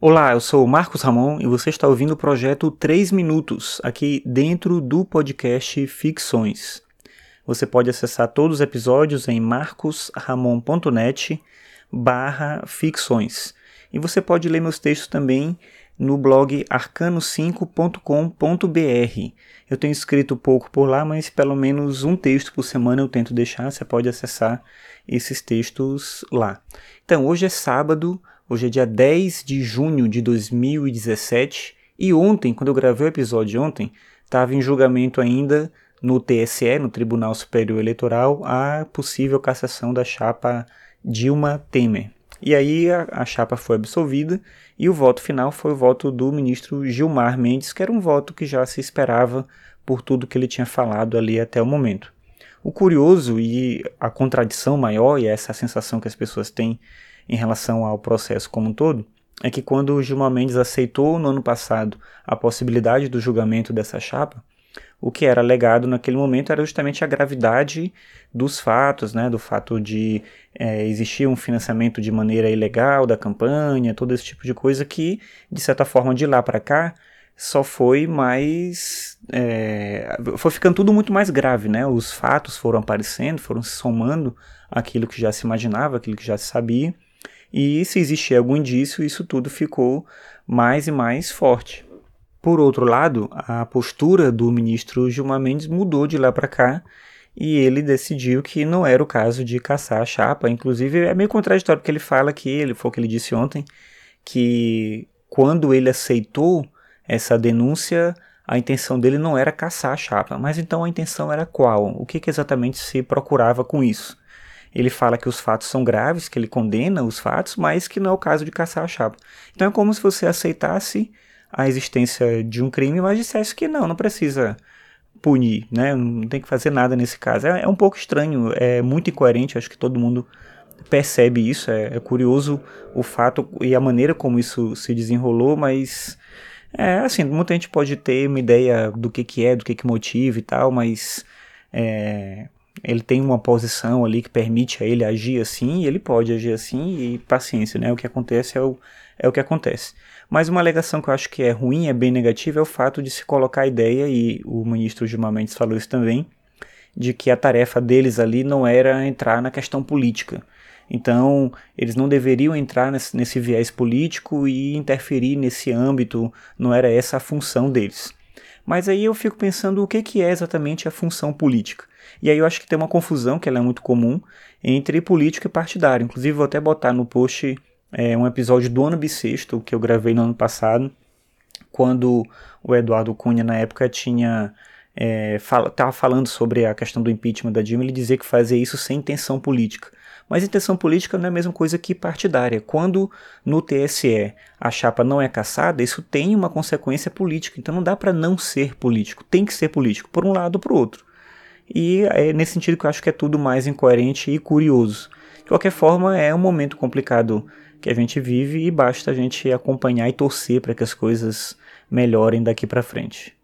Olá, eu sou o Marcos Ramon e você está ouvindo o projeto 3 Minutos, aqui dentro do podcast Ficções. Você pode acessar todos os episódios em marcosramon.net barra ficções. E você pode ler meus textos também no blog arcano5.com.br. Eu tenho escrito pouco por lá, mas pelo menos um texto por semana eu tento deixar. Você pode acessar esses textos lá. Então, hoje é sábado, hoje é dia 10 de junho de 2017 e ontem, quando eu gravei o episódio ontem, estava em julgamento ainda no TSE, no Tribunal Superior Eleitoral, a possível cassação da chapa Dilma Temer. E aí a, a, chapa foi absolvida e o voto final foi o voto do ministro Gilmar Mendes, que era um voto que já se esperava por tudo que ele tinha falado ali até o momento. O curioso e a contradição maior, e essa sensação que as pessoas têm em relação ao processo como um todo, é que quando o Gilmar Mendes aceitou no ano passado a possibilidade do julgamento dessa chapa, o que era alegado naquele momento era justamente a gravidade dos fatos, né, do fato de é, existir um financiamento de maneira ilegal da campanha, todo esse tipo de coisa que, de certa forma, de lá para cá, só foi mais. É, foi ficando tudo muito mais grave, né? Os fatos foram aparecendo, foram se somando aquilo que já se imaginava, aquilo que já se sabia, e se existia algum indício, isso tudo ficou mais e mais forte. Por outro lado, a postura do ministro Gilmar Mendes mudou de lá para cá e ele decidiu que não era o caso de caçar a chapa. Inclusive, é meio contraditório porque ele fala que, ele foi o que ele disse ontem, que quando ele aceitou essa denúncia, a intenção dele não era caçar a chapa. Mas então a intenção era qual? O que, que exatamente se procurava com isso? Ele fala que os fatos são graves, que ele condena os fatos, mas que não é o caso de caçar a chapa. Então é como se você aceitasse a existência de um crime, mas dissesse que não, não precisa punir, né? Não tem que fazer nada nesse caso. É, é um pouco estranho, é muito incoerente, acho que todo mundo percebe isso. É, é, curioso o fato e a maneira como isso se desenrolou, mas é assim, muita gente pode ter uma ideia do que, que é, do que, que motiva e tal, mas é, ele tem uma posição ali que permite a ele agir assim, e ele pode agir assim, e paciência, né? O que acontece é o, é o que acontece. Mas uma alegação que eu acho que é ruim, é bem negativa, é o fato de se colocar a ideia, e o ministro Gilmar Mendes falou isso também, de que a tarefa deles ali não era entrar na questão política. Então, eles não deveriam entrar nesse, nesse viés político e interferir nesse âmbito, não era essa a função deles. Mas aí eu fico pensando o que, que é exatamente a função política. E aí eu acho que tem uma confusão, que ela é muito comum, entre político e partidário. Inclusive, vou até botar no post é, um episódio do ano bissexto, que eu gravei no ano passado, quando o Eduardo Cunha, na época, tinha é, fala, tava falando sobre a questão do impeachment da Dilma, ele dizia que fazia isso sem intenção política. Mas intenção política não é a mesma coisa que partidária. Quando no TSE a chapa não é caçada, isso tem uma consequência política. Então não dá para não ser político. Tem que ser político, por um lado ou por outro. E é nesse sentido que eu acho que é tudo mais incoerente e curioso. De qualquer forma, é um momento complicado que a gente vive e basta a gente acompanhar e torcer para que as coisas melhorem daqui para frente.